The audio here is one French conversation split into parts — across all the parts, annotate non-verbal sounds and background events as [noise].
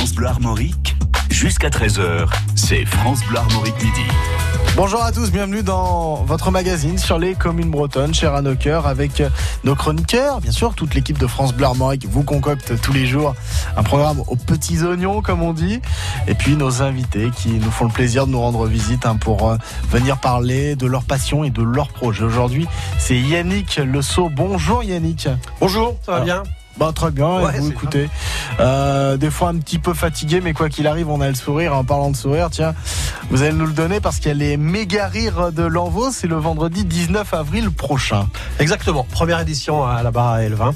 France Bleu Armorique, jusqu'à 13h, c'est France Bleu Armorique Midi. Bonjour à tous, bienvenue dans votre magazine sur les communes bretonnes, cher à nos avec euh, nos chroniqueurs, bien sûr, toute l'équipe de France Bleu Armorique vous concocte tous les jours un programme aux petits oignons, comme on dit, et puis nos invités qui nous font le plaisir de nous rendre visite hein, pour euh, venir parler de leur passion et de leur projet. Aujourd'hui, c'est Yannick Le Sceau. Bonjour Yannick. Bonjour, ça va bien? Bah, très bien, vous écoutez. Euh, des fois un petit peu fatigué, mais quoi qu'il arrive, on a le sourire. En parlant de sourire, tiens, vous allez nous le donner parce qu'il y a les méga rires de l'Envo. C'est le vendredi 19 avril prochain. Exactement, première édition à la barre à Elvin.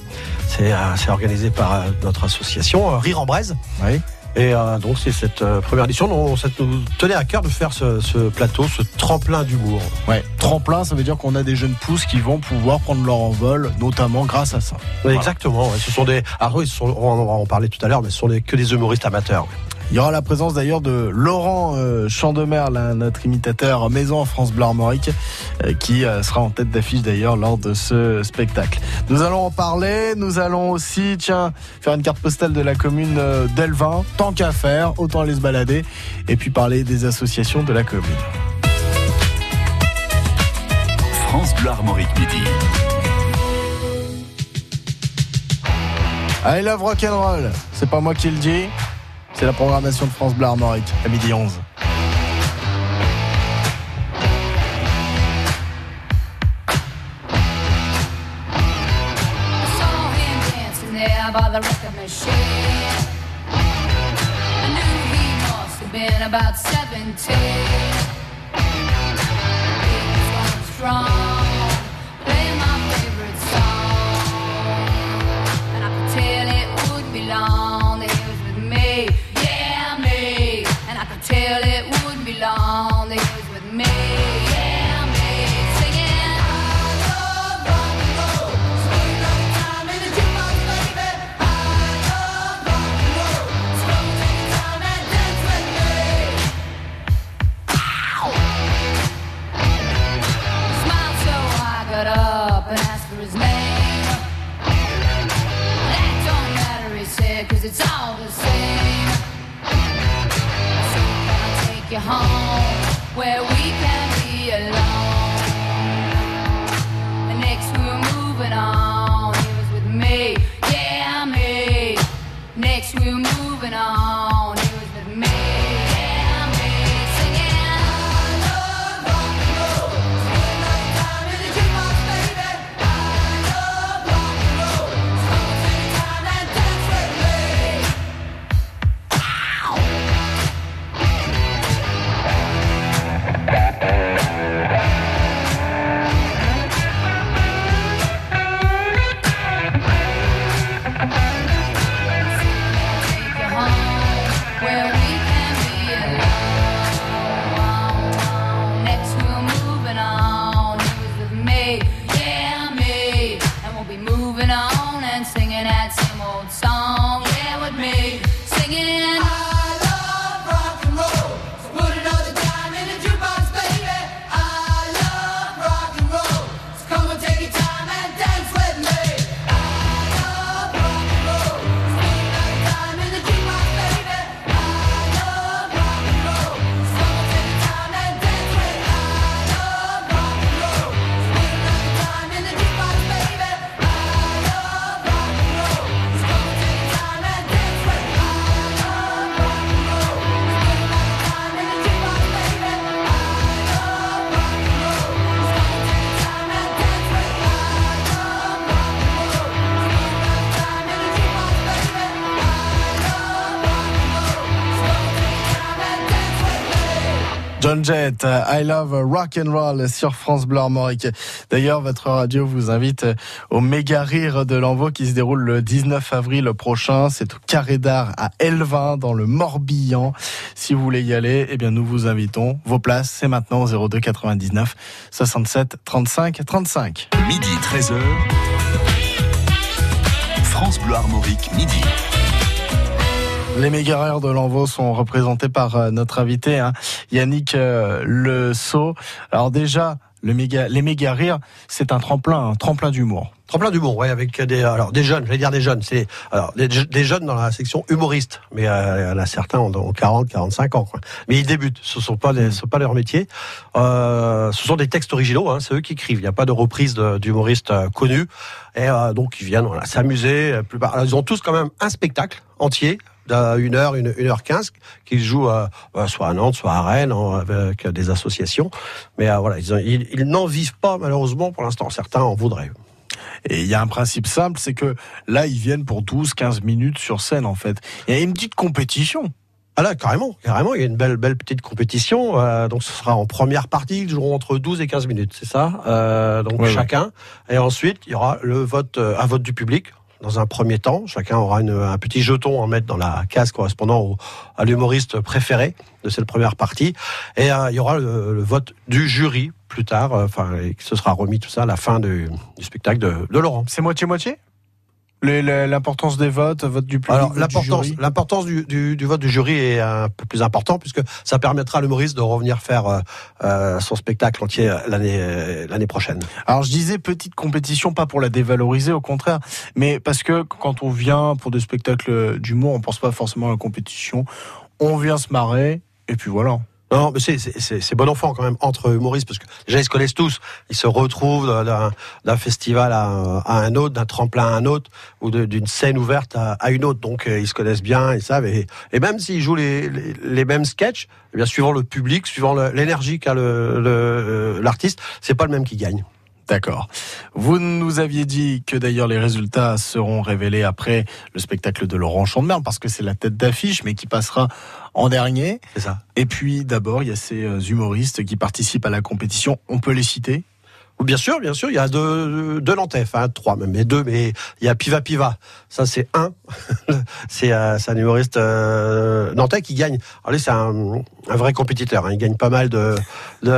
C'est euh, organisé par euh, notre association Rire en Braise. Oui. Et euh, donc c'est cette euh, première édition. dont ça nous tenait à cœur de faire ce, plateau, ce tremplin d'humour. Ouais, tremplin, ça veut dire qu'on a des jeunes pousses qui vont pouvoir prendre leur envol, notamment grâce à ça. Ouais. Exactement. Ce sont des. Ah Alors, ils sont, on, en parlait tout à l'heure, mais ce sont que des humoristes amateurs. Il y aura la présence d'ailleurs de Laurent euh, Chandemer, notre imitateur maison France Bleu Armorique, euh, qui euh, sera en tête d'affiche d'ailleurs lors de ce spectacle. Nous allons en parler, nous allons aussi, tiens, faire une carte postale de la commune d'Elvin, tant qu'à faire, autant aller se balader, et puis parler des associations de la commune. France Bleu Armorique Midi. I love rock'n'roll, c'est pas moi qui le dis. C'est la programmation de France Bleu Armorique à midi 11. where we John Jett, I Love Rock and Roll sur France Bleu Armorique. D'ailleurs, votre radio vous invite au méga rire de l'Envoi qui se déroule le 19 avril prochain. C'est au Carré d'Art à Elvin dans le Morbihan. Si vous voulez y aller, eh bien, nous vous invitons. Vos places, c'est maintenant au 02 99 67 35 35. Midi 13h. France Bleu Armorique, midi. Les méga de l'Envoi sont représentés par euh, notre invité, hein, Yannick euh, Le Sceau. Alors déjà, les méga rires, c'est un tremplin, un tremplin d'humour. Tremplin d'humour, ouais, avec des alors des jeunes, j'allais dire des jeunes, c'est alors des, jeunes dans la section humoriste, mais euh, certains ont, ont 40, 45 ans, quoi. mais ils débutent, ce sont pas ce sont pas leur métier. Euh, ce sont des textes originaux, hein, c'est eux qui écrivent. Il n'y a pas de reprise d'humoristes euh, connus, et donc ils viennent voilà, s'amuser. plus ils ont tous quand même un spectacle entier d'une heure, une, une heure quinze, qu'ils jouent soit à Nantes, soit à Rennes, en- avec des associations. Mais euh, voilà, ils, ont- ils, ils n'en vivent pas malheureusement pour l'instant. Certains en voudraient. Et il y a un principe simple, c'est que là, ils viennent pour 12, 15 minutes sur scène, en fait. Il y a une petite compétition. Ah là, carrément, carrément, il y a une belle, belle petite compétition. euh, donc ce sera en première partie, ils joueront entre 12 et 15 minutes, c'est ça? Euh, Donc chacun. Et ensuite, il y aura le vote, euh, un vote du public. Dans un premier temps, chacun aura une- un petit jeton à mettre dans la case correspondant au, à l'humoriste préféré de cette première partie. Et euh, il y aura le, vote du jury plus tard. euh, Enfin, et ce sera remis tout ça à la fin du, spectacle de, Laurent. C'est moitié-moitié? L'importance des votes, vote du public, Alors l'importance, du, du, du vote du jury est un peu plus important puisque ça permettra à l'humoriste de revenir faire euh, euh, son spectacle entier l'année euh, l'année prochaine. Alors je disais petite compétition, pas pour la dévaloriser, au contraire, mais parce que quand on vient pour des spectacles d'humour, on pense pas forcément à la compétition. On vient se marrer, et puis voilà. Non, mais c'est bon enfant quand même entre humoristes parce que déjà ils se connaissent tous, ils se retrouvent d'un festival à, à un autre, d'un tremplin à un autre ou d'une scène ouverte à, une autre. Donc euh, ils se connaissent bien, ils savent et, même s'ils jouent les, les, mêmes sketchs, eh bien suivant le public, suivant l'énergie qu'a le- le- l'artiste, c'est pas le même qui gagne. D'accord. Vous nous aviez dit que d'ailleurs les résultats seront révélés après le spectacle de Laurent Chandemerle, parce que c'est la tête d'affiche, mais qui passera en dernier. C'est ça. Et puis d'abord, il y a ces euh, humoristes qui participent à la compétition. On peut les citer? Bien sûr, bien sûr, il y a deux, deux Nantais, enfin trois même, mais deux, mais il y a Piva Piva. Ça c'est un, [laughs] c'est euh, c'est un humoriste euh, nantais qui gagne. Lui c'est un, un vrai compétiteur, hein. il gagne pas mal de. de,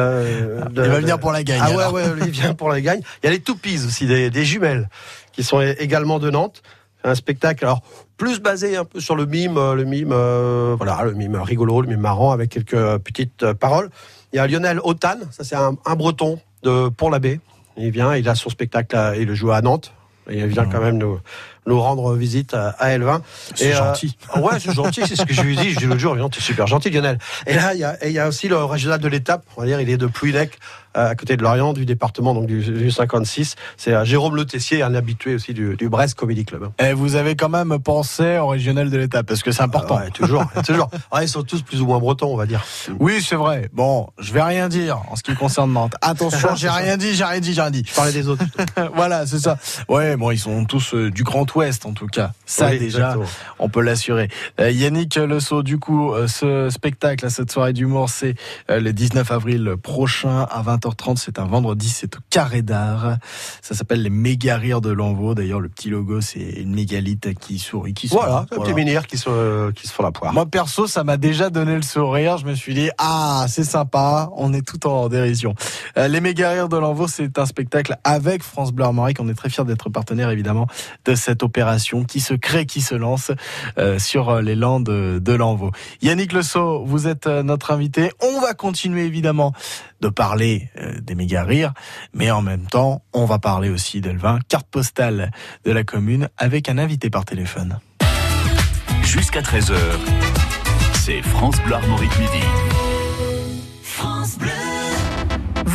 de- Il va venir pour la gagne. Ah ouais, alors. ouais, il vient pour la gagne. Il y a les Toupies aussi, des, des jumelles, qui sont également de Nantes. Un spectacle, alors plus basé un peu sur le mime, euh, le mime, euh, voilà, le mime rigolo, le mime marrant avec quelques petites euh, paroles. Il y a Lionel Otan, ça c'est un, un Breton de Pont l'Abbé. Il vient, il a son spectacle, à- il le joue à Nantes. Et il vient quand même nous, nous rendre visite à, à Elvin. C'est Et, euh, gentil. [laughs] Ouais, c'est gentil, c'est ce que je lui dis. Je dis l'autre jour, tu es super gentil, Lionel. Et là, il y a, et il y a aussi le régional de l'étape. On va dire, il est de Plouinec, euh, à côté de Lorient, du département donc du, du 56. C'est euh, Jérôme Le Tessier, un habitué aussi du, du Brest Comedy Club. Et vous avez quand même pensé au régional de l'État, parce que c'est important. Ouais, toujours, [laughs] toujours. Ouais, ils sont tous plus ou moins bretons, on va dire. Oui, c'est vrai. Bon, je vais rien dire en ce qui concerne Nantes. Attention, [laughs] j'ai rien dit, j'ai rien dit, j'ai rien dit. Je parlais des autres. voilà, c'est ça. Ouais, bon, ils sont tous euh, du Grand Ouest en tout cas. Ça Oui, déjà, exactement. on peut l'assurer. Euh, Yannick Le Sceau, du coup, euh, ce spectacle, cette soirée d'humour, c'est euh, le 19 avril prochain à 20h30. C'est un vendredi, c'est au Carré d'Art. Ça s'appelle les méga rires de Lanvaux. D'ailleurs, le petit logo, c'est une mégalite qui sourit, qui. Voilà, un Voilà. petit menhir qui se, qui se font la poire. Moi perso, ça m'a déjà donné le sourire. Je me suis dit ah c'est sympa, on est tout en dérision. Les méga rires de l'Envaux, c'est un spectacle avec France Bleu Armorique. On est très fiers d'être partenaire évidemment de cette opération qui se crée, qui se lance euh, sur euh, les landes de, l'Envaux. Yannick Le vous êtes euh, notre invité. On va continuer évidemment de parler des méga rires, mais en même temps, on va parler aussi d'Elvin, carte postale de la commune avec un invité par téléphone. Jusqu'à 13h, c'est France Bleu Armorique Midi.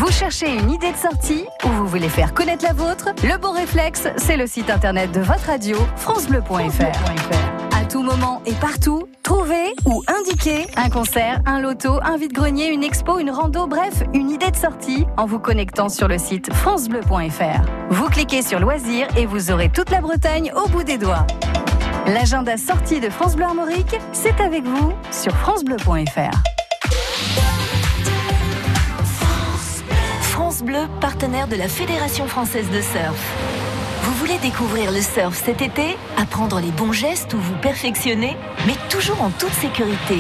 Vous cherchez une idée de sortie ou vous voulez faire connaître la vôtre Le bon réflexe, c'est le site internet de votre radio, francebleu.fr. À tout moment et partout, trouvez ou indiquez un concert, un loto, un vide-grenier, une expo, une rando, bref, une idée de sortie en vous connectant sur le site francebleu.fr. Vous cliquez sur loisirs et vous aurez toute la Bretagne au bout des doigts. L'agenda sortie de France Bleu Armorique, c'est avec vous sur francebleu.fr. France Bleu, partenaire de la Fédération française de surf. Vous voulez découvrir le surf cet été Apprendre les bons gestes ou vous perfectionner Mais toujours en toute sécurité.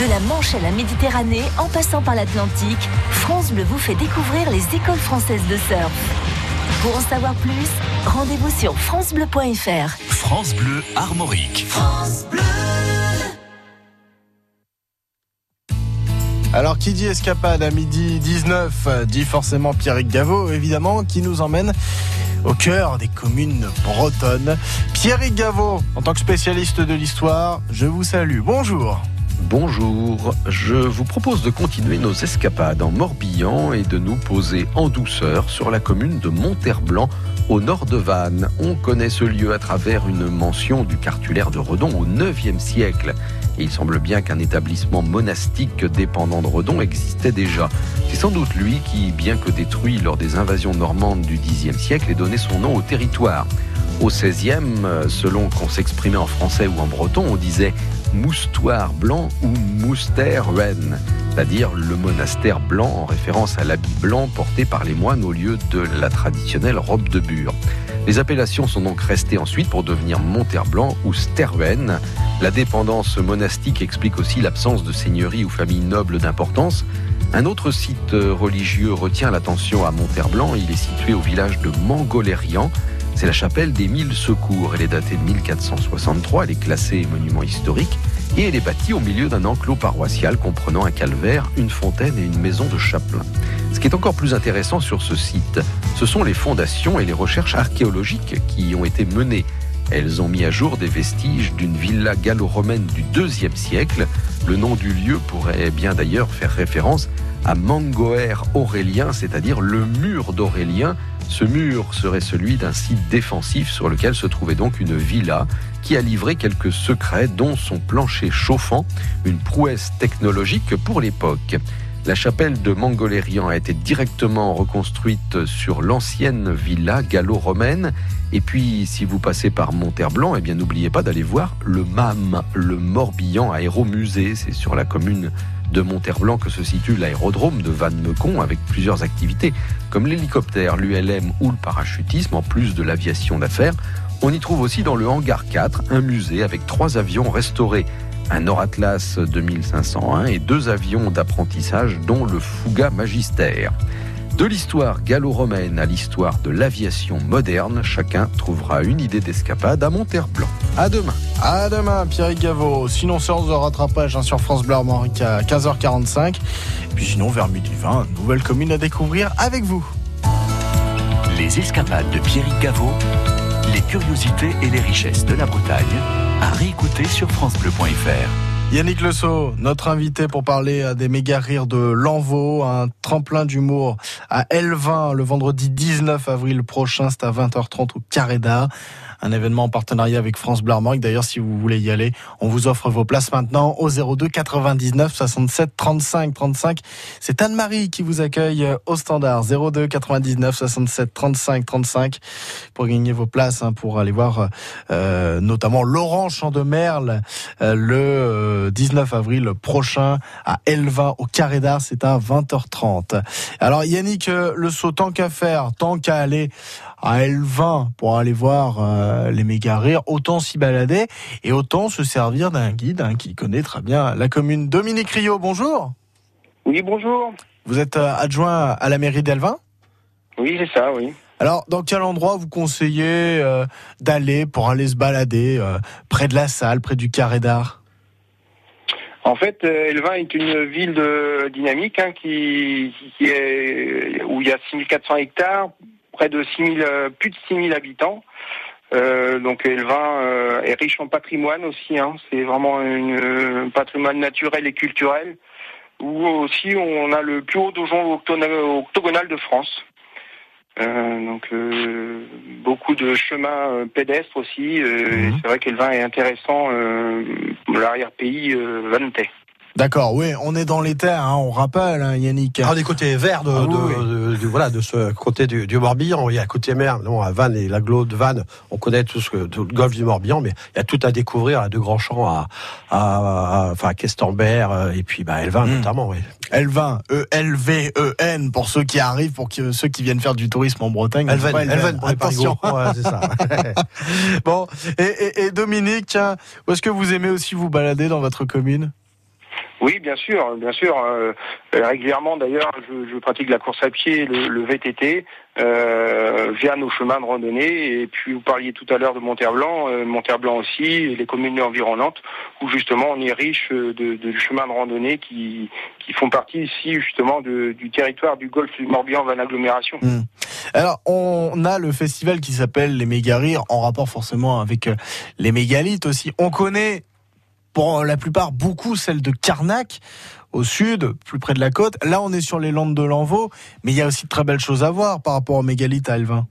De la Manche à la Méditerranée, en passant par l'Atlantique, France Bleu vous fait découvrir les écoles françaises de surf. Pour en savoir plus, rendez-vous sur francebleu.fr. France Bleu Armorique. Alors qui dit escapade à midi 19 euh, dit forcément Pierrick Gaveau, évidemment, qui nous emmène au cœur des communes bretonnes. Pierrick Gaveau, en tant que spécialiste de l'histoire, je vous salue. Bonjour. Bonjour, je vous propose de continuer nos escapades en Morbihan et de nous poser en douceur sur la commune de Monterblanc au nord de Vannes. On connaît ce lieu à travers une mention du cartulaire de Redon au 9e siècle. Il semble bien qu'un établissement monastique dépendant de Redon existait déjà. C'est sans doute lui qui, bien que détruit lors des invasions normandes du Xe siècle, ait donné son nom au territoire. Au XVIe, selon qu'on s'exprimait en français ou en breton, on disait moustoir blanc ou moustère reine, c'est-à-dire le monastère blanc en référence à l'habit blanc porté par les moines au lieu de la traditionnelle robe de bure. Les appellations sont donc restées ensuite pour devenir Monterblanc ou Sterwen. La dépendance monastique explique aussi l'absence de seigneurie ou famille noble d'importance. Un autre site religieux retient l'attention à Monterblanc. Il est situé au village de Mangolérian. C'est la chapelle des Mille Secours. Elle est datée de 1463. Elle est classée monument historique et elle est bâtie au milieu d'un enclos paroissial comprenant un calvaire, une fontaine et une maison de chapelain. Ce qui est encore plus intéressant sur ce site, ce sont les fondations et les recherches archéologiques qui y ont été menées. Elles ont mis à jour des vestiges d'une villa gallo-romaine du IIe siècle. Le nom du lieu pourrait bien d'ailleurs faire référence à Mangoer Aurélien, c'est-à-dire le mur d'Aurélien. Ce mur serait celui d'un site défensif sur lequel se trouvait donc une villa qui a livré quelques secrets, dont son plancher chauffant, une prouesse technologique pour l'époque. La chapelle de Mangolérian a été directement reconstruite sur l'ancienne villa gallo-romaine. Et puis, si vous passez par Monterblanc, eh bien, n'oubliez pas d'aller voir le MAM, le Morbihan Aéromusée. C'est sur la commune de Monterblanc que se situe l'aérodrome de Vannes-Mecon avec plusieurs activités comme l'hélicoptère, l'ULM ou le parachutisme, en plus de l'aviation d'affaires. On y trouve aussi dans le hangar 4 un musée avec trois avions restaurés un Nord-Atlas 2501 et deux avions d'apprentissage dont le Fouga Magister. De l'histoire gallo-romaine à l'histoire de l'aviation moderne, chacun trouvera une idée d'escapade à Monterblanc. À demain. À demain, Pierre Gaveau. Sinon, séance de rattrapage hein, sur France Bleu Armorique à 15h45. Puis sinon, vers midi 20, nouvelle commune à découvrir avec vous. Les escapades de Pierrick Gaveau, les curiosités et les richesses de la Bretagne, à réécouter sur FranceBleu.fr. Yannick Le notre invité pour parler à des méga rires de l'Envaux, un tremplin d'humour à L20 le vendredi 19 avril prochain, c'est à 20h30 au Carré d'Art un événement en partenariat avec France Bleu Armorique. D'ailleurs, si vous voulez y aller, on vous offre vos places maintenant au 02 99 67 35 35. C'est Anne-Marie qui vous accueille euh, au standard 02 99 67 35 35 pour gagner vos places hein, pour aller voir euh, notamment Laurent Champ de Merle euh, le 19 avril prochain à Elva au Carré d'Art. C'est à 20h30. Alors Yannick Le Saut, tant qu'à faire, tant qu'à aller à L20 pour aller voir euh, les méga rires, autant s'y balader et autant se servir d'un guide hein, qui connaît très bien la commune. Dominique Rio, bonjour. Oui, bonjour. Vous êtes euh, adjoint à la mairie d'Elvin Oui, c'est ça, oui. Alors, dans quel endroit vous conseillez euh, d'aller pour aller se balader près de la salle, près du carré d'art en fait, Elvin est une ville de dynamique hein, qui, qui, est où il y a 6400 hectares, près de 6 euh, plus de 6000 habitants. Euh, donc Elvin euh, est riche en patrimoine aussi. Hein. C'est vraiment un patrimoine naturel et culturel. Où aussi on a le plus haut donjon octogonal de France. Donc beaucoup de chemins pédestres aussi. Mhm. C'est vrai qu'Elvin est intéressant pour l'arrière-pays vannetais. D'accord, oui, on est dans les terres, hein, on rappelle, hein, Yannick. Ah, des côtés verts de, ah de, de, voilà, de ce côté du, du Morbihan. Il y a côté mer, non, à Vannes et l'agglo de Vannes, on connaît tout, ce, tout le golfe du Morbihan, mais il y a tout à découvrir, à de grands champs à, à, enfin, à Questembert, euh, et puis bah, Elvin hmm. notamment. Oui. Elvin, E-L-V-E-N, pour ceux qui arrivent, pour ceux qui viennent faire du tourisme en Bretagne. Elven, Elven, pour attention. Ouais, c'est ça. [laughs] bon, et, et, et Dominique, tiens, où est-ce que vous aimez aussi vous balader dans votre commune? Oui, bien sûr, bien sûr. euh, régulièrement, d'ailleurs, je, pratique la course à pied, le, le VTT, euh, via nos chemins de randonnée. Et puis, vous parliez tout à l'heure de Monterre-Blanc, euh, Monterre-Blanc aussi, les communes environnantes, où justement on est riche de, chemins de randonnée qui, qui font partie ici justement de- du territoire du golfe du Morbihan Van Agglomération. Alors, on a le festival qui s'appelle les méga rires, en rapport forcément avec euh, les mégalithes aussi. On connaît, pour la plupart, beaucoup celle de Carnac, au sud, plus près de la côte. Là, on est sur les Landes de l'Envaux, mais il y a aussi de très belles choses à voir par rapport aux mégalithes à Elvin.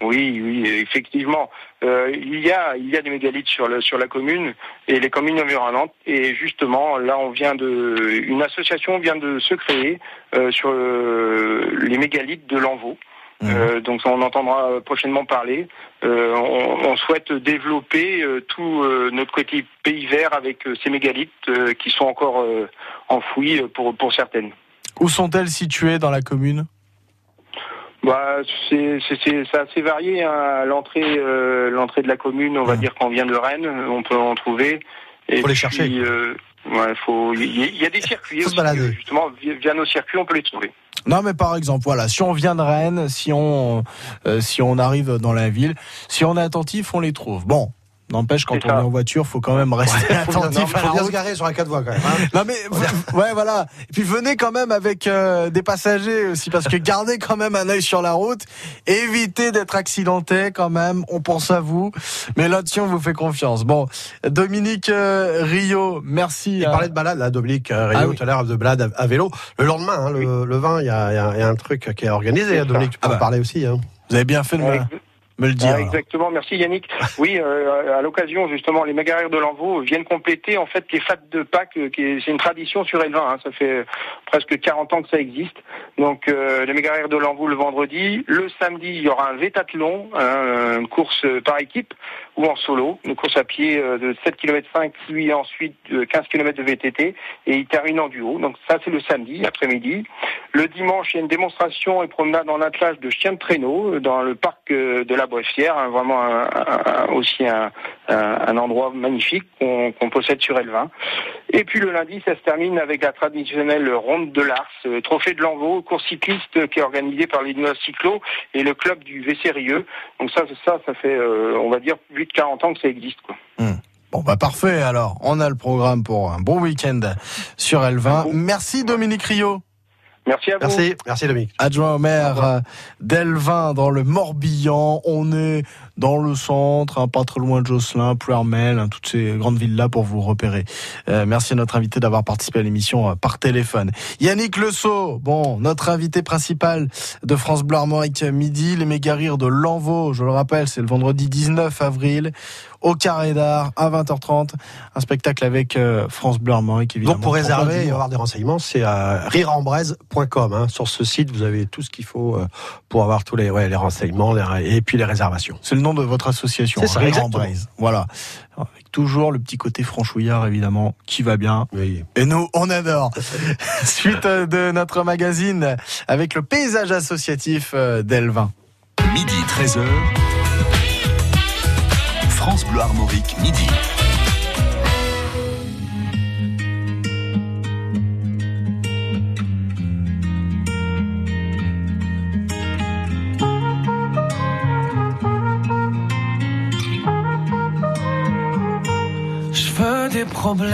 Oui, oui, effectivement. Euh, il y a il y a des mégalithes sur sur la commune et les communes environnantes. Et justement, là, on vient de une association vient de se créer euh, sur euh, les mégalithes de l'Envaux. Euh, donc on entendra prochainement parler. Euh, on, on souhaite développer euh, tout euh, notre côté pays vert avec euh, ces mégalithes euh, qui sont encore euh, enfouis euh, pour pour certaines. Où sont-elles situées dans la commune? Bah, c'est assez varié. hein. L'entrée euh, l'entrée de la commune, on va dire qu'on vient de Rennes, on peut en trouver. Et Faut les chercher. euh, ouais. Il y, y a des circuits aussi, euh, justement via nos circuits, on peut les trouver. Non, mais par exemple, voilà, si on vient de Rennes, si on, euh, si on arrive dans la ville, si on est attentif, on les trouve. Bon, n'empêche, quand on ça. est en voiture, faut quand même rester Faut bien, attentif à faut bien se garer sur la 4 voies quand même. hein. Non mais ouais voilà. Et puis venez quand même avec euh, des passagers aussi parce que gardez quand même un œil sur la route. Évitez d'être accidenté quand même. On pense à vous. Mais là-dessus on vous fait confiance. Bon, Dominique euh, Rio, merci. Il euh, parlait de balade, là, Dominique euh, Rio, Ah oui. tout à l'heure, de balade à, à vélo. Le lendemain, hein, le, le 20, il y a, il y a- il y a un truc qui est organisé, C'est hein, ça. Dominique, tu peux Ah en bah. parler aussi. Hein. vous avez bien fait de me, Ouais, me le dire. Ah, exactement, merci Yannick. [laughs] Oui, euh, à l'occasion justement, les mégarires de l'Envaux viennent compléter en fait les fêtes de Pâques, euh, qui est- c'est une tradition sur Elvin. Hein, ça fait presque 40 ans que ça existe. Donc euh, les mégarires de l'Envaux le vendredi, le samedi il y aura un vétathlon, hein, une course par équipe ou en solo, une course à pied euh, de 7 km 5, puis ensuite euh, 15 km de VTT et il termine en duo. Donc ça c'est le samedi après-midi. Le dimanche, il y a une démonstration et promenade en attelage de chiens de traîneau euh, dans le parc euh, de la Boissière, hein, vraiment aussi un, endroit magnifique qu'on possède sur Elvin. Et puis le lundi, ça se termine avec la traditionnelle ronde de l'Ars, euh, trophée de l'Envaux, course cycliste euh, qui est organisée par l'Innoa Cyclo et le club du Vessérieux. Donc ça, ça, ça fait, euh, on va dire, plus de 40 ans que ça existe. Quoi. Bon bah parfait. Alors on a le programme pour un bon week-end sur Elvin. Bon. Merci Dominique Rio. Merci à vous. Merci, merci Dominique. adjoint au maire euh, d'Elvin dans le Morbihan. On est dans le centre, hein, pas très loin de Josselin, Pluermel, hein, toutes ces grandes villes-là pour vous repérer. Euh, merci à notre invité d'avoir participé à l'émission euh, par téléphone. Yannick Le Sceau, bon, notre invité principal de France Bleu Armorique Midi, les méga rires de l'Envaux, je le rappelle, c'est le vendredi 19 avril au Carré d'Art à 20h30, un spectacle avec euh, France Bleu Armorique évidemment. Donc pour réserver et avoir des renseignements, c'est à rireembraise.com. Hein. Sur ce site, vous avez tout ce qu'il faut euh, pour avoir tous les, ouais, les renseignements les- et puis les réservations. C'est le nom de votre association, ça, Rire en exactement. Braise. Voilà. Avec toujours le petit côté franchouillard, évidemment, qui va bien. Oui. Et nous, on adore. [laughs] Suite de notre magazine avec le paysage associatif euh, d'Elvin. Midi 13h. France Bleu Armorique, midi. Je veux des problèmes.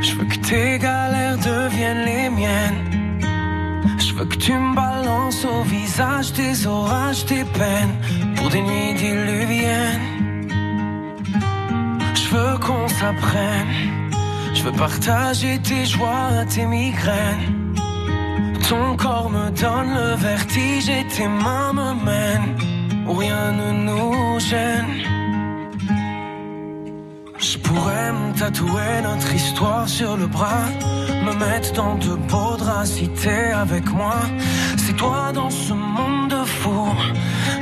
Je veux que tes galères deviennent les miennes. Je veux que tu me balances au visage tes orages, tes peines pour des nuits diluviennes. Je veux qu'on s'apprenne. Je veux partager tes joies, tes migraines. Ton corps me donne le vertige et tes mains me mènent rien ne nous gêne. Je pourrais me tatouer notre histoire sur le bras, me mettre dans de beaux draps avec moi. C'est toi dans ce monde de fous,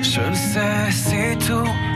je le sais, c'est tout.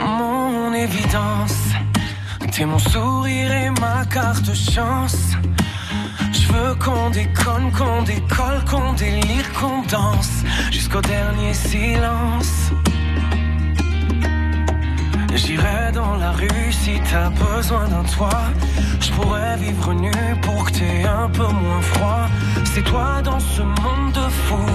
Mon évidence, t'es mon sourire et ma carte chance. Je veux qu'on déconne, qu'on décolle, qu'on délire, qu'on danse jusqu'au dernier silence. J'irai dans la rue si t'as besoin d'un toit. Je pourrais vivre nu pour que t'aies un peu moins froid. C'est toi dans ce monde de fou.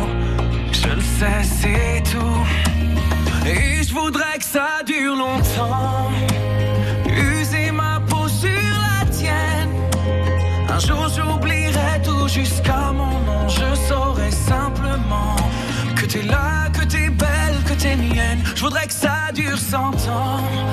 Je le sais, c'est tout. Et je voudrais que ça dure longtemps. User ma peau sur la tienne. Un jour j'oublierai tout jusqu'à mon nom. Je saurai simplement que t'es là, que t'es belle, que t'es mienne. Je voudrais que ça dure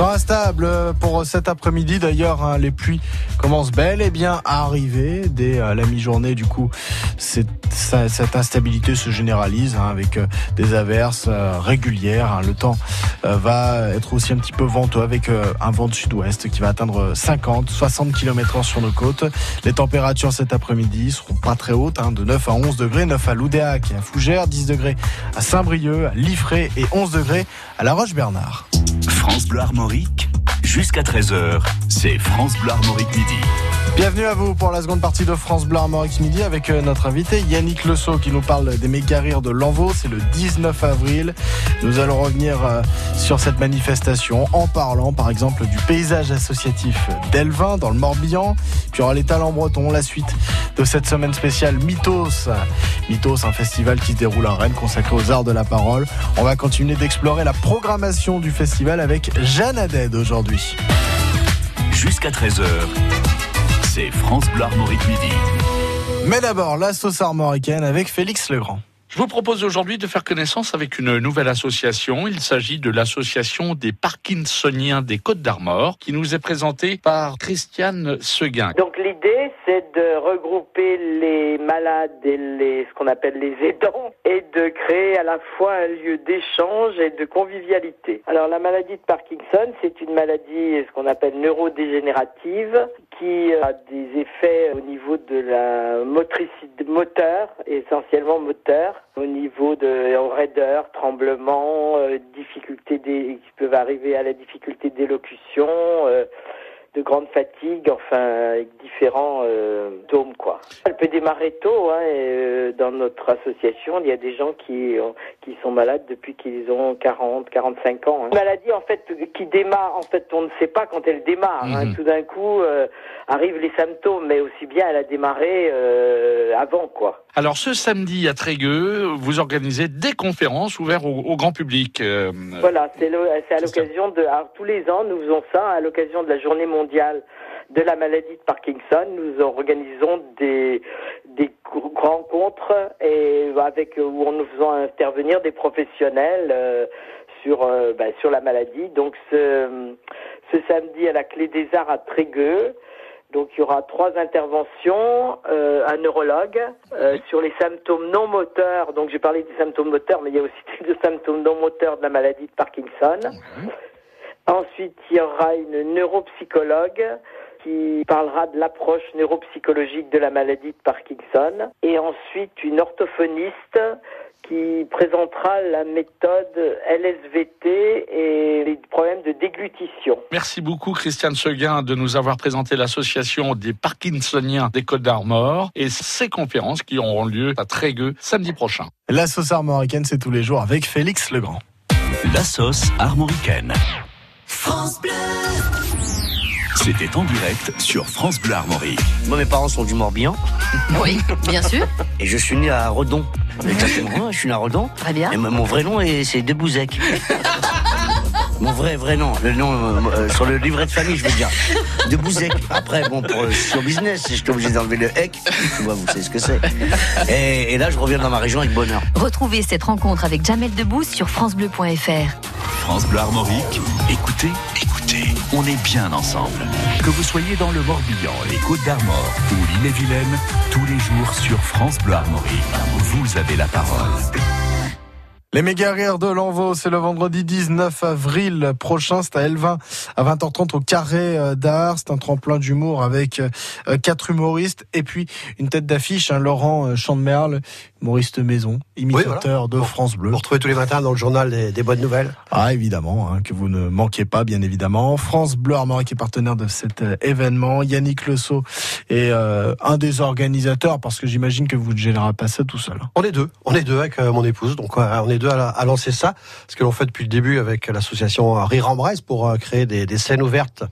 Temps instable pour cet après-midi. D'ailleurs, hein, les pluies commencent bel et bien à arriver dès euh, la mi-journée. Du coup, ça- cette instabilité se généralise hein, avec euh, des averses euh, régulières. hein. Le temps va être aussi un petit peu venteux avec un vent de sud-ouest qui va atteindre 50, 60 km h sur nos côtes. Les températures cet après-midi seront pas très hautes, de 9 à 11 degrés, 9 à Loudéac et à Fougères, 10 degrés à Saint-Brieuc, à Liffré et 11 degrés à La Roche-Bernard. France Bleu Armorique, jusqu'à 13h, c'est France Bleu Armorique midi. Bienvenue à vous pour la seconde partie de France Bleu Armorique Midi avec euh, notre invité Yannick Lesso qui nous parle des méga rires de l'Envaux. C'est le 19 avril. Nous allons revenir euh, sur cette manifestation en parlant par exemple du paysage associatif d'Elvin dans le Morbihan. Puis il y aura les talents bretons, la suite de cette semaine spéciale Mythos. Mythos, un festival qui se déroule à Rennes consacré aux arts de la parole. On va continuer d'explorer la programmation du festival avec Jeanne Haddad aujourd'hui. Jusqu'à 13h, France Bleu Armorique midi. Mais d'abord, la sauce armoricaine avec Félix Legrand. Je vous propose aujourd'hui de faire connaissance avec une nouvelle association. Il s'agit de l'association des Parkinsoniens des Côtes d'Armor, qui nous est présentée par Christiane Seguin. Donc l'idée, c'est de regrouper les malades et les, ce qu'on appelle les aidants et de créer à la fois un lieu d'échange et de convivialité. Alors la maladie de Parkinson, c'est une maladie, ce qu'on appelle neurodégénérative, qui a des effets au niveau de la motricité moteur, essentiellement moteur, au niveau de raideur, tremblement, euh, difficultés des, qui peuvent arriver à la difficulté d'élocution, euh, de grande fatigue, enfin avec différents euh, dômes quoi. Elle peut démarrer tôt. Hein, et, euh, dans notre association, il y a des gens qui ont- qui sont malades depuis qu'ils ont 40, 45 ans. Hein. Une maladie en fait qui démarre, en fait on ne sait pas quand elle démarre. hein. Mhm. Tout d'un coup euh, arrivent les symptômes, mais aussi bien elle a démarré euh, avant quoi. Alors ce samedi à Trégueux, vous organisez des conférences ouvertes au, au grand public. Voilà, c'est à l'occasion de. alors, tous les ans, nous faisons ça à l'occasion de la journée mondiale de la maladie de Parkinson. Nous organisons des, des rencontres et avec où nous faisons intervenir des professionnels euh, sur euh, bah, sur la maladie. Donc ce, ce samedi à la Clé des Arts à Trégueux. Donc il y aura trois interventions, euh, un neurologue euh, sur les symptômes non moteurs. Donc j'ai parlé des symptômes moteurs, mais il y a aussi [laughs] des symptômes non moteurs de la maladie de Parkinson. Ensuite il y aura une neuropsychologue qui parlera de l'approche neuropsychologique de la maladie de Parkinson. Et ensuite, une orthophoniste qui présentera la méthode LSVT et les problèmes de déglutition. Merci beaucoup Christiane Seguin de nous avoir présenté l'association des Parkinsoniens des Côtes d'Armor et ces conférences qui auront lieu à Trégueux samedi prochain. La sauce armoricaine, c'est tous les jours avec Félix Legrand. La sauce armoricaine. France Bleu. C'était en direct sur France Bleu Armorique. Moi, mes parents sont du Morbihan. [laughs] Oui, bien sûr. Et je suis né à Redon. Exactement, [laughs] je suis né à Redon. Très bien. Et mon vrai nom, est- c'est Debouzek. [laughs] Mon vrai, vrai nom. Le nom, euh, euh, sur le livret de famille, je veux dire. Debouzek. Après, bon, pour show business, j'étais obligé d'enlever le hec. Tu vois, vous savez ce que c'est. Et, et là, je reviens dans ma région avec bonheur. Retrouvez cette rencontre avec Jamel Debbouze sur FranceBleu.fr. France Bleu Armorique, écoutez, écoutez, on est bien ensemble. Que vous soyez dans le Morbihan, les Côtes d'Armor ou l'île-et-Vilaine, tous les jours sur France Bleu Armorique, vous avez la parole. Les méga rires de l'Envaux, c'est le vendredi 19 avril prochain. C'est à Elvin à 20h30 au Carré euh, d'Art. C'est un tremplin d'humour avec euh, quatre humoristes et puis une tête d'affiche, hein, Laurent euh, Chandemerle, humoriste maison, imitateur de France Bleu. Vous retrouvez tous les matins dans le journal des, des bonnes nouvelles. Ah évidemment, hein, que vous ne manquez pas, bien évidemment. France Bleu Armorique est partenaire de cet événement. Yannick Le Sceau est euh, un des organisateurs parce que j'imagine que vous ne gérerez pas ça tout seul. On est deux, on est deux avec euh, mon épouse, donc euh, on est deux à, lancer ça, ce que l'on fait depuis le début avec l'association Rire en Bresse pour euh, créer des, scènes ouvertes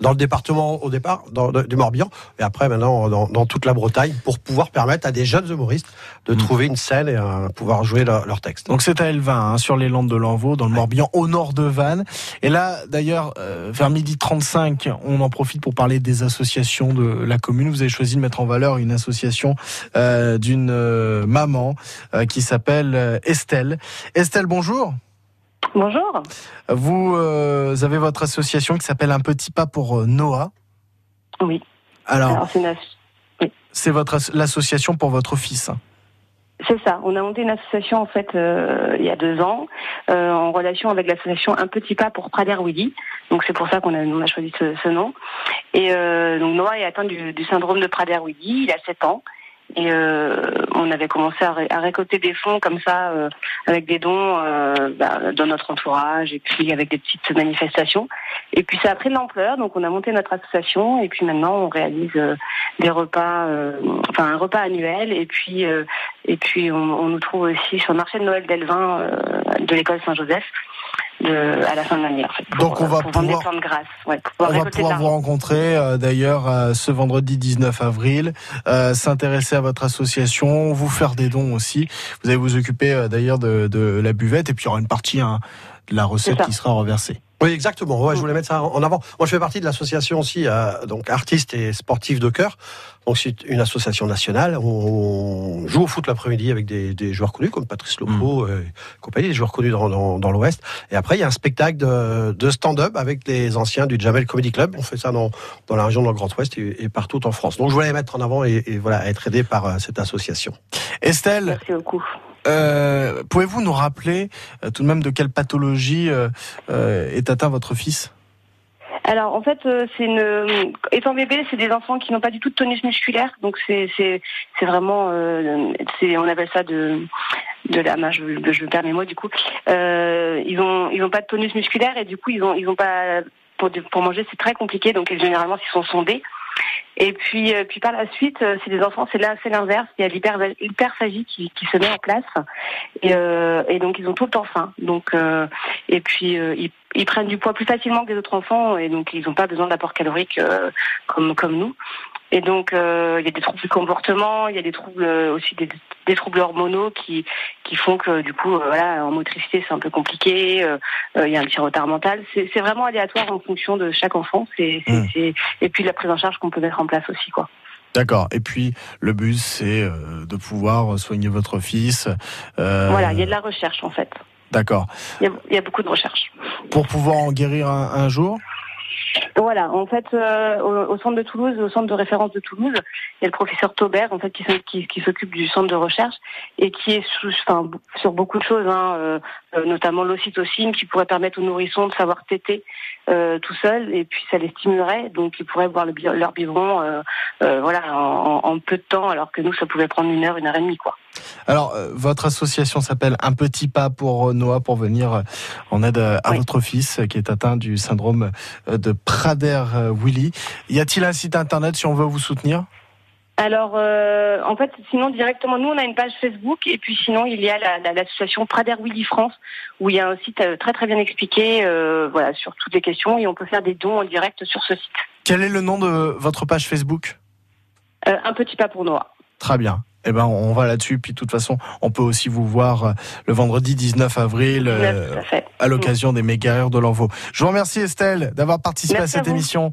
dans le département au départ, dans, du Morbihan, et après maintenant dans toute la Bretagne, pour pouvoir permettre à des jeunes humoristes de trouver une scène et euh, pouvoir jouer leur, leur texte. Donc c'est à Elvin, hein, sur les Landes de l'Envaux, dans le Morbihan, au nord de Vannes. Et là, d'ailleurs, euh, vers midi 35, on en profite pour parler des associations de la commune. Vous avez choisi de mettre en valeur une association euh, d'une euh, maman euh, qui s'appelle euh, Estelle. Estelle, bonjour. Bonjour. Vous euh, avez votre association qui s'appelle Un petit pas pour Noah. Oui. Alors, Alors, c'est votre as- l'association pour votre fils. C'est ça. On a monté une association en fait euh, il y a deux ans euh, en relation avec l'association Un petit pas pour Prader Willy. Donc c'est pour ça qu'on a, on a choisi ce, ce nom. Et euh, donc Noah est atteint du, du syndrome de Prader Willy. Il a 7 ans. Et euh, on avait commencé à, ré- à récolter des fonds comme ça, euh, avec des dons euh, bah, dans notre entourage et puis avec des petites manifestations. Et puis ça a pris de l'ampleur, donc on a monté notre association et puis maintenant on réalise des repas, enfin un repas annuel et puis et puis on, on nous trouve aussi sur le marché de Noël d'Elvin de l'école Saint-Joseph de, à la fin de l'année en fait. Donc, on va pour vendre pouvoir- de grâce, ouais, On va pouvoir vous rencontrer euh, d'ailleurs euh, ce vendredi 19 avril, euh, s'intéresser à votre association, vous faire des dons aussi. Vous allez vous occuper euh, d'ailleurs de, de la buvette et puis il y aura une partie hein, de la recette qui sera reversée. Oui, exactement. Ouais, je voulais mettre ça en avant. Moi, je fais partie de l'association aussi, euh, donc artistes et sportifs de cœur. Donc, c'est une association nationale. On joue au foot l'après-midi avec des, des joueurs connus comme Patrice Lopo et compagnie, des joueurs connus dans, dans, dans l'Ouest. Et après, il y a un spectacle de, de stand-up avec les anciens du Jamel Comedy Club. On fait ça dans, dans la région de le Grand Ouest et, et partout en France. Donc, je voulais les mettre en avant et, et voilà, être aidé par euh, cette association. Estelle, Merci beaucoup. Euh, pouvez-vous nous rappeler euh, tout de même de quelle pathologie euh, est atteint votre fils? Alors en fait, c'est une étant bébé, c'est des enfants qui n'ont pas du tout de tonus musculaire, donc c'est vraiment c'est on appelle ça de de la main, je, perds mes mots du coup. Ils ont ils ont pas de tonus musculaire et du coup ils ont ils ont pas pour pour manger c'est très compliqué donc généralement ils sont sondés. Et puis, euh, puis par la suite, euh, c'est des enfants, c'est là, c'est l'inverse. Il y a l'hyper- l'hyperphagie qui, qui se met en place, et, euh, et donc ils ont tout le temps faim. Donc, euh, et puis euh, ils, ils prennent du poids plus facilement que les autres enfants, et donc ils n'ont pas besoin d'apport calorique euh, comme comme nous. Et donc euh, il y a des troubles du comportement, il y a des troubles euh, aussi des, des troubles hormonaux qui qui font que du coup euh, voilà en motricité c'est un peu compliqué. euh, il y a un petit retard mental. C'est vraiment aléatoire en fonction de chaque enfant. C'est Mm. c'est- et puis la prise en charge qu'on peut mettre en place aussi quoi. D'accord. Et puis le but c'est de pouvoir soigner votre fils. Voilà, il y a de la recherche en fait. D'accord. Il y a, il y a beaucoup de recherche. Pour pouvoir en guérir un, un jour? Voilà, en fait, euh, au, centre de Toulouse, au centre de référence de Toulouse, il y a le professeur Taubert, en fait, qui, s'occupe du centre de recherche et qui est sur beaucoup de choses, hein, euh, euh, notamment l'ocytocine, qui pourrait permettre aux nourrissons de savoir téter euh, tout seuls et puis ça les stimulerait. Donc ils pourraient boire le bi- leur biberon euh, euh, voilà, en, en peu de temps alors que nous, ça pouvait prendre une heure, une heure et demie. Quoi. Alors, euh, votre association s'appelle Un petit pas pour Noah pour venir euh, en aide à votre fils qui est atteint du syndrome de Prader-Willi. Y a-t-il un site internet si on veut vous soutenir? Alors, euh, en fait, sinon directement, nous, on a une page Facebook et puis sinon, il y a la- la- l'association Prader Willy France où il y a un site euh, très très bien expliqué, euh, voilà, sur toutes les questions et on peut faire des dons en direct sur ce site. Quel est le nom de votre page Facebook? Euh, un petit pas pour Noah. Très bien. Eh ben, on va là-dessus. Puis, de toute façon, on peut aussi vous voir euh, le vendredi 19 avril euh, à l'occasion des méga heures de l'Envaux. Je vous remercie Estelle d'avoir participé Merci à cette à émission.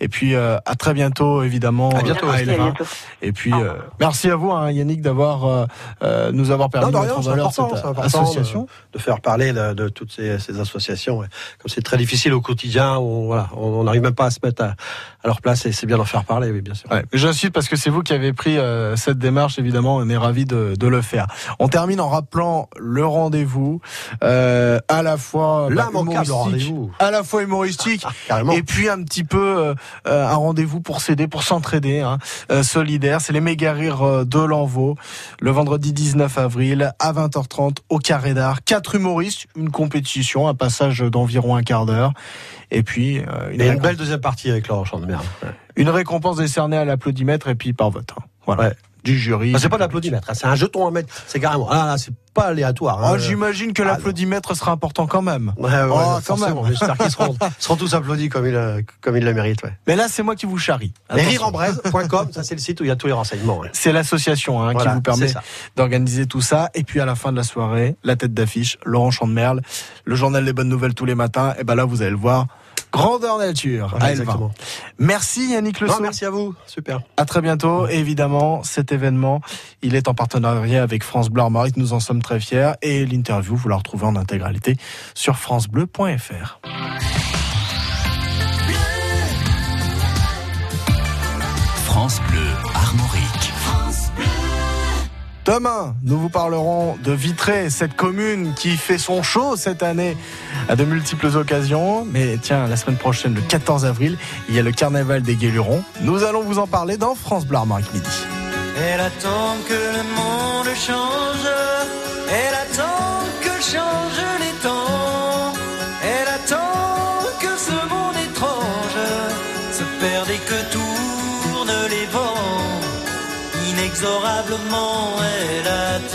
Et puis, euh, à très bientôt, évidemment. À bientôt, à. Elva. Bientôt. Et puis, euh, merci à vous, hein, Yannick, d'avoir euh, nous avoir permis Non, de de mettre rien, en c'est valeur important, cette c'est important association. de, de faire parler de, de toutes ces, ces associations. Comme c'est très difficile au quotidien, on voilà, on n'arrive même pas à se mettre à, à leur place et c'est bien d'en faire parler, oui, bien sûr. Ouais, J'insiste parce que c'est vous qui avez pris euh, cette démarche, évidemment, on est ravis de, de le faire. On termine en rappelant le rendez-vous, euh, à la fois bah, humoristique, à la fois humoristique, et puis un petit peu euh, euh, un rendez-vous pour s'aider, pour s'entraider, hein, euh, solidaire. C'est les méga rires de l'Envaux, le vendredi 19 avril à 20h30 au Carré d'Art. Quatre humoristes, une compétition, un passage d'environ un quart d'heure, et puis Et une belle deuxième partie avec Laurent Chandemerle. Ouais. une récompense décernée à l'applaudimètre et puis par vote. hein. Voilà. Du jury. Ah, c'est pas l'applaudimètre, hein, c'est un jeton à mettre. C'est carrément. Ah, là, c'est pas aléatoire. hein. Oh, J'imagine que l'applaudimètre sera important quand même. Ouais, ouais, Oh, ouais, quand même. J'espère qu'ils seront, [laughs] seront tous applaudis comme ils, euh, comme ils le méritent. Ouais. Mais là, c'est moi qui vous charrie. Rireembraise.com, ça c'est le site où il y a tous les renseignements. ouais. C'est l'association hein, Voilà, qui vous permet d'organiser tout ça. Et puis à la fin de la soirée, la tête d'affiche, Laurent Chandemerle, le journal des bonnes nouvelles tous les matins. Et ben là, vous allez le voir. Grandeur nature à exactement. Merci Yannick Le Non, merci à vous, super. À très bientôt. Et évidemment, cet événement, il est en partenariat avec France Bleu Armorique. Nous en sommes très fiers. Et l'interview, vous la retrouvez en intégralité sur francebleu.fr. France Bleu Armorique. Demain, nous vous parlerons de Vitré, cette commune qui fait son show cette année à de multiples occasions. Mais tiens, la semaine prochaine, le 14 avril, il y a le carnaval des Guélurons. Nous allons vous en parler dans France Bleu Armorique Midi. Elle attend que le monde change. Elle attend que changent Inexorablement, elle attend.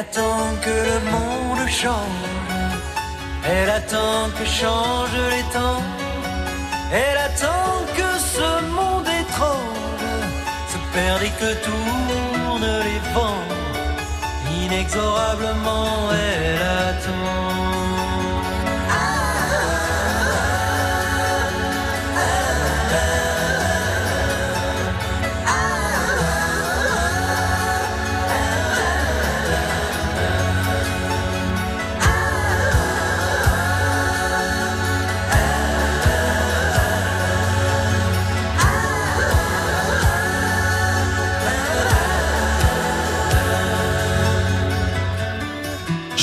Attend que le monde change. Elle attend que changent les temps. Elle attend que ce monde étrange se perde et que tournent les vents. Inexorablement, elle attend.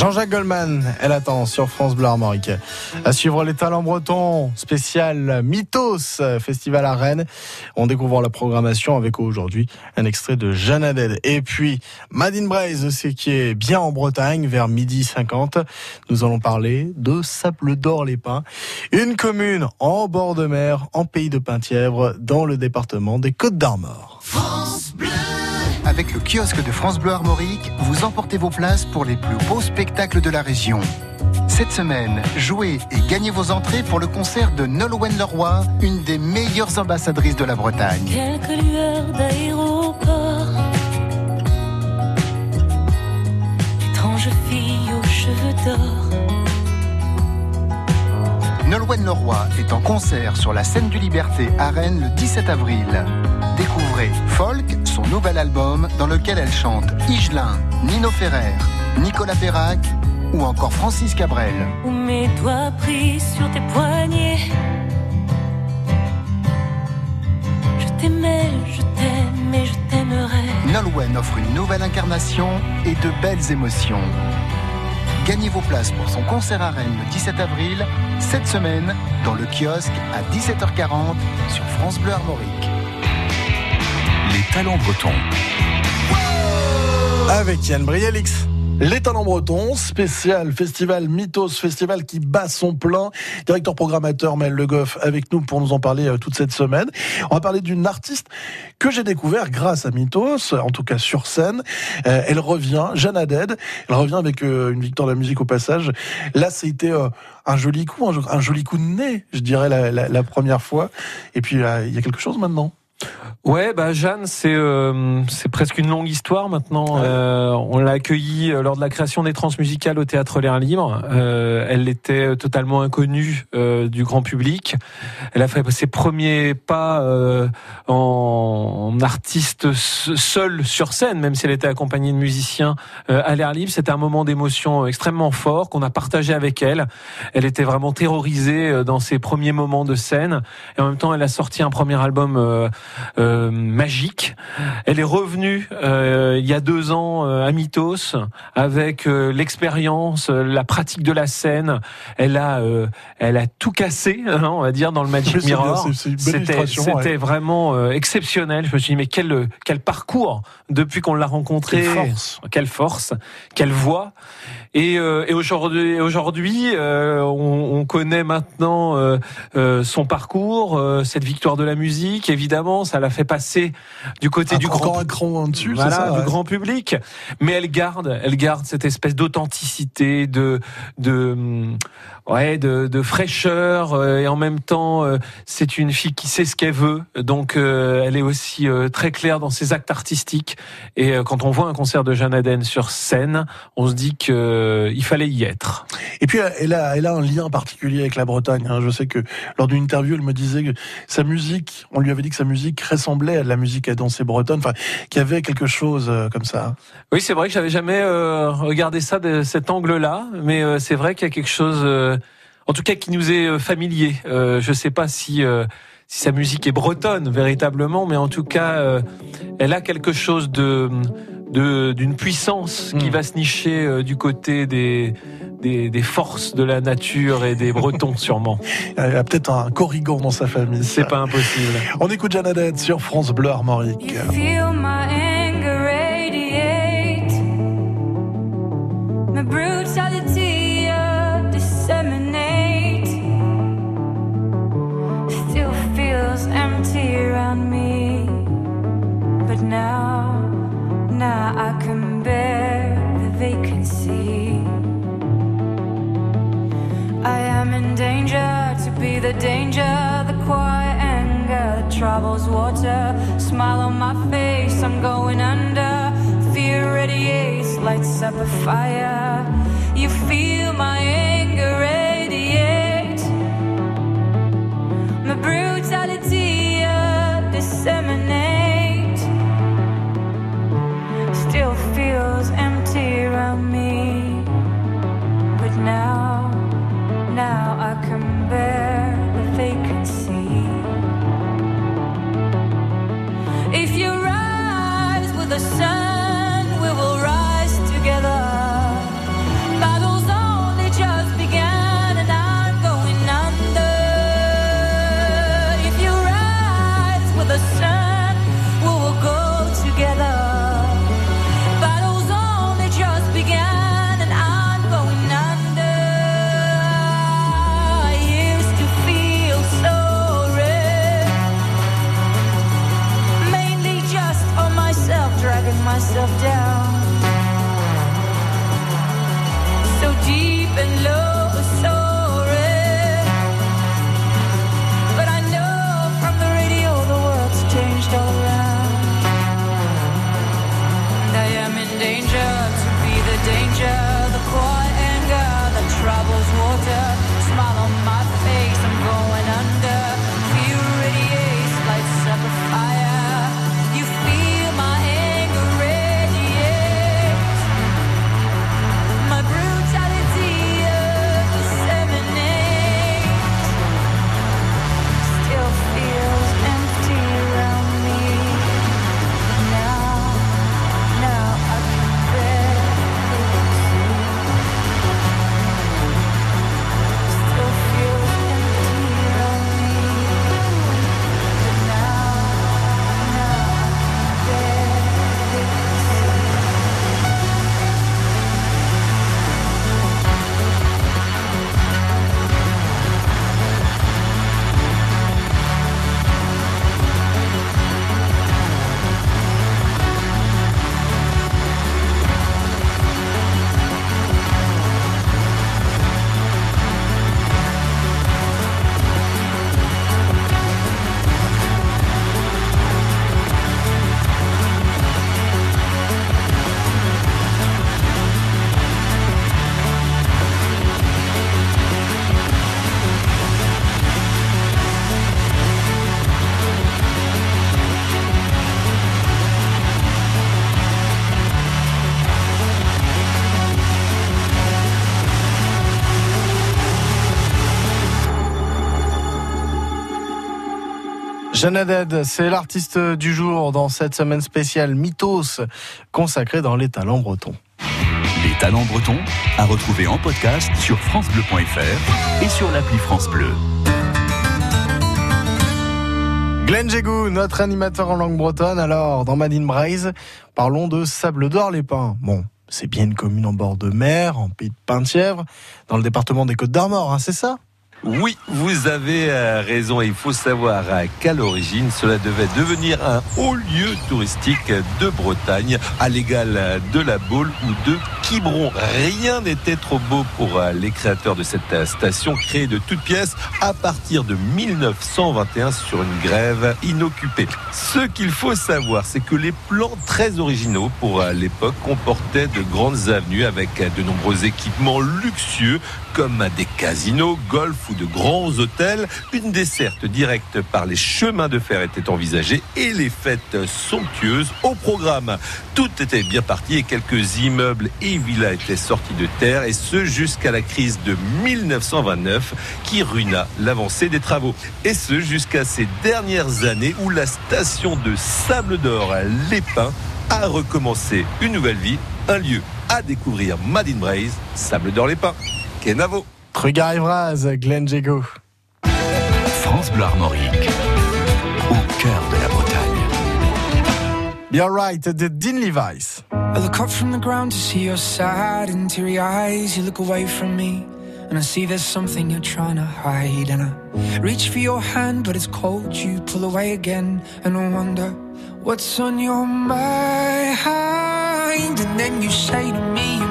Jean-Jacques Goldman, elle attend sur France Bleu Armorique. À suivre les talents bretons, spécial Mythos, festival à Rennes. On découvre la programmation avec aujourd'hui un extrait de Jeanne Haddad. Et puis, Madine Braise aussi qui est bien en Bretagne vers midi 50. Nous allons parler de Sable d'Or les Pins, une commune en bord de mer, en pays de Penthièvre, dans le département des Côtes d'Armor. France Bleu. Avec le kiosque de France Bleu Armorique, vous emportez vos places pour les plus beaux spectacles de la région. Cette semaine, jouez et gagnez vos entrées pour le concert de Nolwenn Leroy, une des meilleures ambassadrices de la Bretagne. Quelques lueurs d'aéroport. Étrange fille aux cheveux d'or. Nolwenn Leroy est en concert sur la scène du Liberté à Rennes le 17 avril. Découvrez Folk, son nouvel album dans lequel elle chante Igelin, Nino Ferrer, Nicolas Perrac ou encore Francis Cabrel. Où mes doigts pris sur tes poignets. Je t'aimais, je t'aime et je t'aimerai. Nolwenn offre une nouvelle incarnation et de belles émotions. Gagnez vos places pour son concert à Rennes le 17 avril, cette semaine, dans le kiosque à 17h40 sur France Bleu Armorique. Les talents bretons. Avec Yann Brialix. Les talents bretons, spécial festival Mythos, festival qui bat son plein. Directeur programmateur Mel Le Goff avec nous pour nous en parler euh, toute cette semaine. On va parler d'une artiste que j'ai découvert grâce à Mythos, en tout cas sur scène. Euh, elle revient, Jeanne Haddad. Elle revient avec euh, une victoire de la musique au passage. Là, c'était un joli coup, un, jo- un joli coup de nez, je dirais la, première fois. Et puis il y a quelque chose maintenant. Ouais, bah Jeanne, c'est euh, c'est presque une longue histoire maintenant. Euh, on l'a accueillie euh, lors de la création des transmusicales au théâtre L'air libre. Euh, elle était totalement inconnue euh, du grand public. Elle a fait ses premiers pas euh, en, en artiste seule sur scène, même si elle était accompagnée de musiciens euh, à l'air libre. C'était un moment d'émotion extrêmement fort qu'on a partagé avec elle. Elle était vraiment terrorisée euh, dans ses premiers moments de scène. Et en même temps, elle a sorti un premier album euh, magique. Elle est revenue euh, il y a deux ans euh, à Mythos avec euh, l'expérience, euh, la pratique de la scène. Elle a, euh, elle a tout cassé, [laughs] hein, on va dire, dans le Magic Oui, Mirror. C'était, ouais. vraiment euh, exceptionnel. Je me suis dit mais quel quel parcours depuis qu'on l'a rencontré. Quelle force. Quelle force, quelle voix. Et, euh, et aujourd'hui, aujourd'hui, euh, on, on connaît maintenant son parcours, euh, cette victoire de la musique. Évidemment, ça l'a fait passer du côté du Encore grand un cran en dessus, voilà, ça, du ouais. grand public. Mais elle garde, elle garde cette espèce d'authenticité, de, de, hum, ouais, de, de fraîcheur euh, et en même temps, euh, c'est une fille qui sait ce qu'elle veut. Donc, euh, elle est aussi euh, très claire dans ses actes artistiques. Et euh, quand on voit un concert de Jeanne Aden sur scène, on se dit qu'il fallait y être. Et puis elle a, elle a un lien particulier avec la Bretagne. hein. Je sais que lors d'une interview, elle me disait que sa musique, on lui avait dit que sa musique ressemblait à de la musique à danser bretonne, enfin qu'il y avait quelque chose euh, comme ça. Oui, c'est vrai que j'avais jamais euh, regardé ça de cet angle-là, mais euh, c'est vrai qu'il y a quelque chose, euh, en tout cas, qui nous est euh, familier. Euh, je sais pas si euh, si sa musique est bretonne véritablement, mais en tout cas, euh, elle a quelque chose de de- d'une puissance qui va se nicher euh, du côté des, des des forces de la nature et des Bretons [laughs] sûrement. Elle a peut-être un corrigan dans sa famille. C'est pas impossible. On écoute Haddad sur France Bleu Armorique. I can bear the vacancy. I am in danger to be the danger, the quiet anger that troubles water. Smile on my face, I'm going under. Fear radiates, lights up a fire. You feel my anger radiate, my brutality uh, Jeanne c'est l'artiste du jour dans cette semaine spéciale Mythos consacrée dans les talents bretons. Les talents bretons à retrouver en podcast sur francebleu.fr et sur l'appli France Bleu. Glenn Jégou, notre animateur en langue bretonne. Alors, dans Madine Braise, parlons de Sable d'Or les Pins. Bon, c'est bien une commune en bord de mer, en pays de Penthièvre, dans le département des Côtes d'Armor, hein, c'est ça? Oui, vous avez euh, raison. Il faut savoir qu'à l'origine, cela devait devenir un haut lieu touristique de Bretagne, à l'égal de la Baule ou de Quiberon. Rien n'était trop beau pour euh, les créateurs de cette euh, station, créée de toutes pièces à partir de 1921 sur une grève inoccupée. Ce qu'il faut savoir, c'est que les plans très originaux pour l'époque comportaient de grandes avenues avec de nombreux équipements luxueux comme des casinos, golf ou de grands hôtels. Une desserte directe par les chemins de fer était envisagée et les fêtes somptueuses au programme. Tout était bien parti et quelques immeubles et villas étaient sortis de terre et ce jusqu'à la crise de 1929 qui ruina l'avancée des travaux. Et ce jusqu'à ces dernières années où la station de Sable d'Or à Lépin a recommencé une nouvelle vie, un lieu à découvrir Madine Braise, Sable d'Or Lépin. Kenavo. Trugar Evraz, Glenn Jégou. France Bleu Armorique, au cœur de la Bretagne. Be Alright de Dean Levi's. I look up from the ground to see your sad and teary eyes. You look away from me, and I see there's something you're trying to hide. And I reach for your hand, but it's cold. You pull away again, and I wonder what's on your mind. And then you say to me, You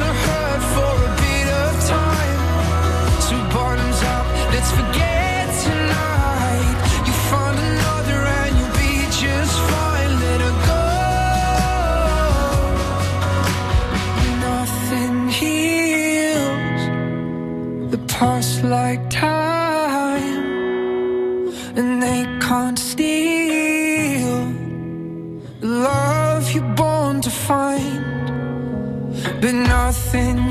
nothing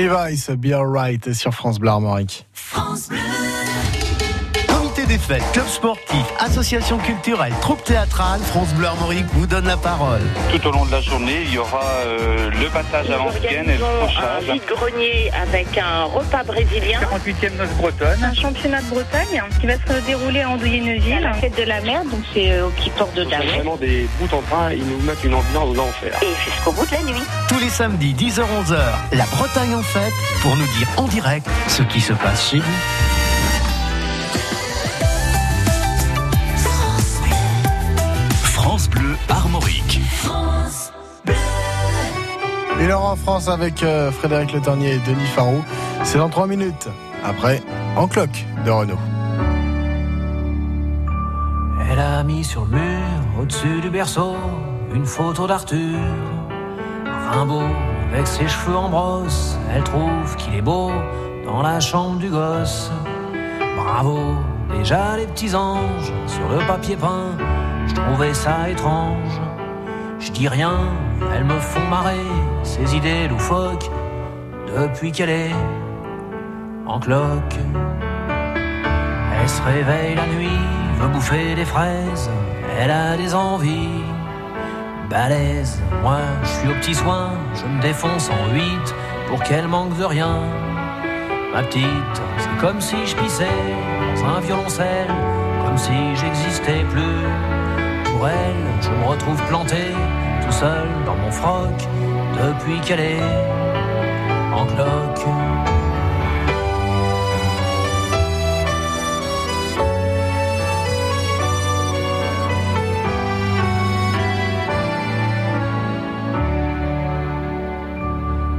Levi's, Be Alright sur France Bleu Armorique. Fêtes, club sportif, association culturelle, troupe théâtrale, France Bleu Armorique vous donne la parole. Tout au long de la journée, il y aura euh, le battage à l'ancienne et le un vide-grenier avec un repas brésilien. 48e noce bretonne. Un championnat de Bretagne qui va se dérouler en Douilleneville. La fête de la mer, donc c'est euh, au qui porte de Davet. Vraiment des bouts en train, ils nous mettent une ambiance d'enfer. Et jusqu'au bout de la nuit. Tous les samedis 10h-11h, la Bretagne en fête pour nous dire en direct ce qui se passe chez vous. En France avec euh, Frédéric Le Ternier et Denis Farou. C'est dans 3 minutes. Après, en cloque de Renault. Elle a mis sur le mur, au-dessus du berceau, une photo d'Arthur. Rimbaud, avec ses cheveux en brosse, elle trouve qu'il est beau dans la chambre du gosse. Bravo, déjà les petits anges sur le papier peint, je trouvais ça étrange. Je dis rien, elles me font marrer, ces idées loufoques, depuis qu'elle est en cloque. Elle se réveille la nuit, veut bouffer des fraises, elle a des envies balèzes. Moi, je suis au petit soin, je me défonce en huit pour qu'elle manque de rien. Ma petite, c'est comme si je pissais dans un violoncelle, comme si j'existais plus. Pour elle, je me retrouve planté seul dans mon froc depuis qu'elle est en cloque.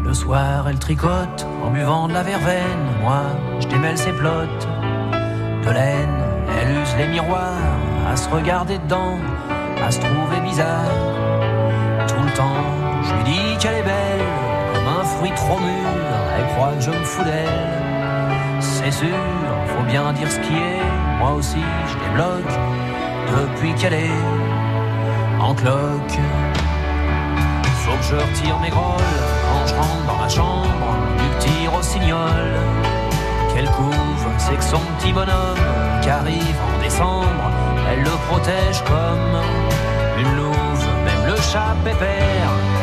Le soir, elle tricote en buvant de la verveine. Moi, je démêle ses plottes de laine. Elle use les miroirs à se regarder dedans, à se trouver bizarre. Je lui dis qu'elle est belle, comme un fruit trop mûr. Elle croit que je me fous d'elle. C'est sûr, faut bien dire ce qui est. Moi aussi, je débloque depuis qu'elle est en cloque. Faut que je retire mes grolles quand je rentre dans ma chambre du petit rossignol. Quelle couve, c'est que son petit bonhomme qui arrive en décembre, elle le protège comme une louve.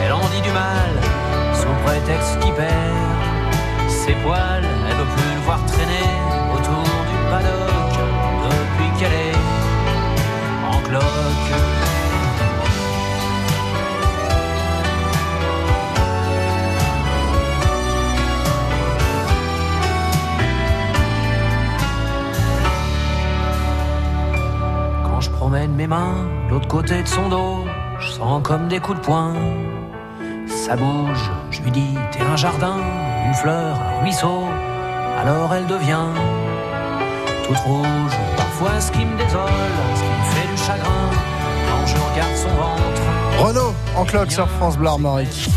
Elle en dit du mal sous prétexte qu'il perd ses poils. Elle veut plus le voir traîner autour du paddock depuis qu'elle est en cloque. Quand je promène mes mains l'autre côté de son dos, comme des coups de poing. Ça bouge, je lui dis t'es un jardin, une fleur, un ruisseau. Alors elle devient toute rouge. Parfois ce qui me désole, ce qui me fait du chagrin, quand je regarde son ventre. Renault en cloque sur France Armorique.